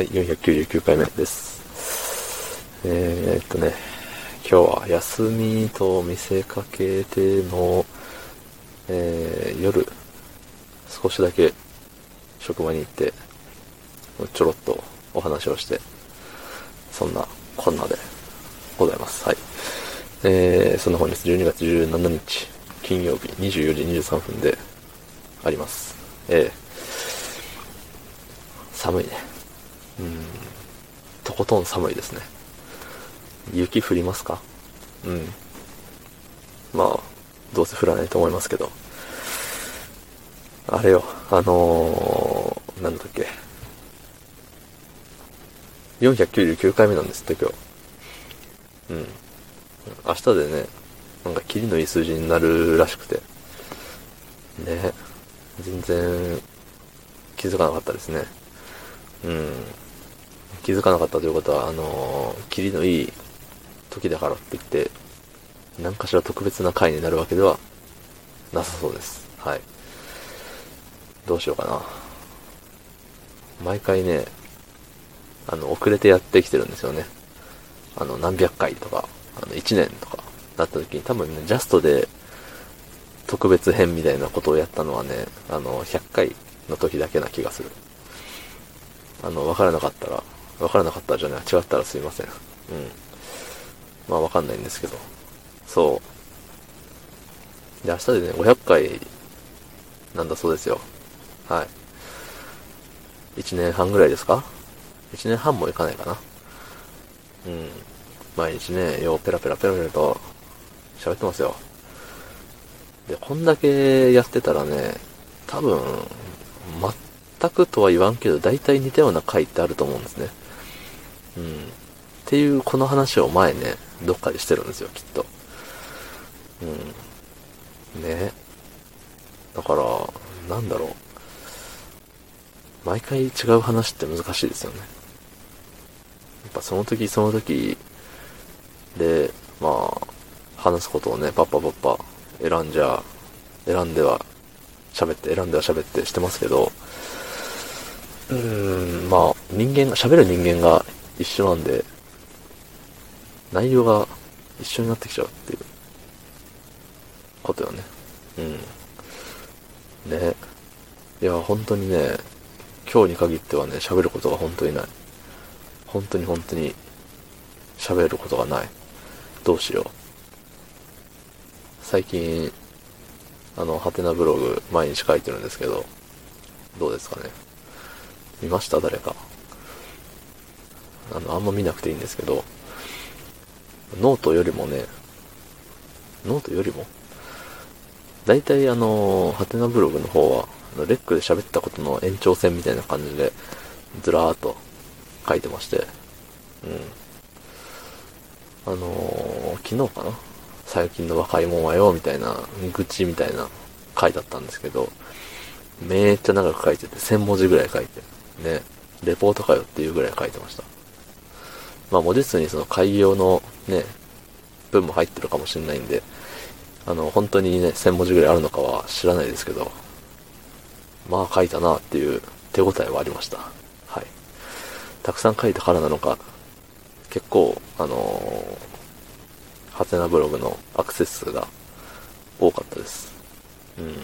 はい、499回目です。えー、っとね、今日は休みと見せかけての、えー、夜、少しだけ職場に行って、ちょろっとお話をして、そんなこんなでございます。はい。えー、そんな本日12月17日、金曜日24時23分であります。えー、寒いね。うん、とことん寒いですね。雪降りますか？うん。まあ、どうせ降らないと思いますけど。あれよ、あのー、なんだっけ。499回目なんですって今日。うん。明日でね、なんかキリのいい数字になるらしくて。ね。全然気づかなかったですね。うん。気づかなかったということは、あのー、キリのいい時だからって言って、何かしら特別な回になるわけではなさそうです。はい。どうしようかな。毎回ね、あの、遅れてやってきてるんですよね。あの、何百回とか、あの、1年とか、なった時に多分ね、ジャストで特別編みたいなことをやったのはね、あの、100回の時だけな気がする。あの、わからなかったら、わからなかったじゃない、違ったらすいません。うん。まあわかんないんですけど。そう。で、明日でね、500回なんだそうですよ。はい。1年半ぐらいですか ?1 年半もいかないかな。うん。毎日ね、ようペラペラペラペラと喋ってますよ。で、こんだけやってたらね、多分、全くとは言わんけど、大体似たような回ってあると思うんですね。うん。っていう、この話を前ね、どっかでしてるんですよ、きっと。うん。ね。だから、なんだろう。毎回違う話って難しいですよね。やっぱその時その時で、まあ、話すことをね、パッパパッパ選んじゃ、選んでは喋って、選んでは喋ってしてますけど、うーん、まあ、人間が、喋る人間が一緒なんで、内容が一緒になってきちゃうっていうことよね。うん。ね。いや、本当にね、今日に限ってはね、喋ることが本当にない。本当に本当に喋ることがない。どうしよう。最近、あの、ハテナブログ毎日書いてるんですけど、どうですかね。見ました？誰か。あの、あんま見なくていいんですけど、ノートよりもね、ノートよりも？大体あの、はてなブログの方は、レックで喋ったことの延長線みたいな感じで、ずらーっと書いてまして、うん。あのー、昨日かな？最近の若いもんはよ、みたいな、愚痴みたいな回だったんですけど、めっちゃ長く書いてて、1000文字ぐらい書いて、ね、レポートかよっていうぐらい書いてました。まあ文字数にその開業のね、文も入ってるかもしれないんで、あの、本当にね、1000文字ぐらいあるのかは知らないですけど、まあ書いたなっていう手応えはありました。はい。たくさん書いたからなのか、結構、あのー、ハテナブログのアクセス数が多かったです。うん。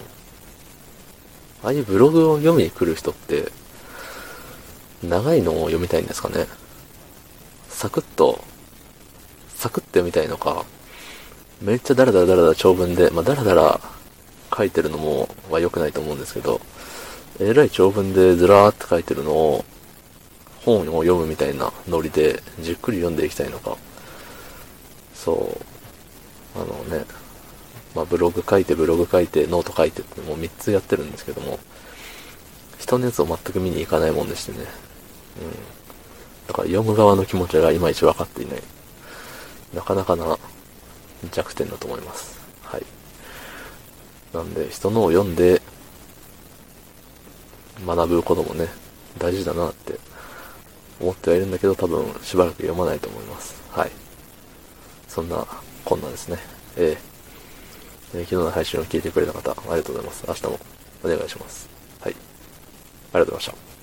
ああいうブログを読みに来る人って、長いのを読みたいんですかね。サクッと、サクッと読みたいのか、めっちゃダラダラダラダラ長文で、まあ、ダラダラ書いてるのも、は良くないと思うんですけど、えらい長文でずらーって書いてるのを、本を読むみたいなノリで、じっくり読んでいきたいのか。そう。あのね、まあ、ブログ書いて、ブログ書いて、ノート書いてって、もう3つやってるんですけども、人のやつを全く見に行かないもんでしてね。うん。だから読む側の気持ちがいまいち分かっていない。なかなかな弱点だと思います。はい。なんで、人のを読んで、学ぶこともね、大事だなって思ってはいるんだけど、多分しばらく読まないと思います。はい。そんな、こんなですね。ええー昨日の配信を聞いてくれた方、ありがとうございます。明日もお願いします。はい。ありがとうございました。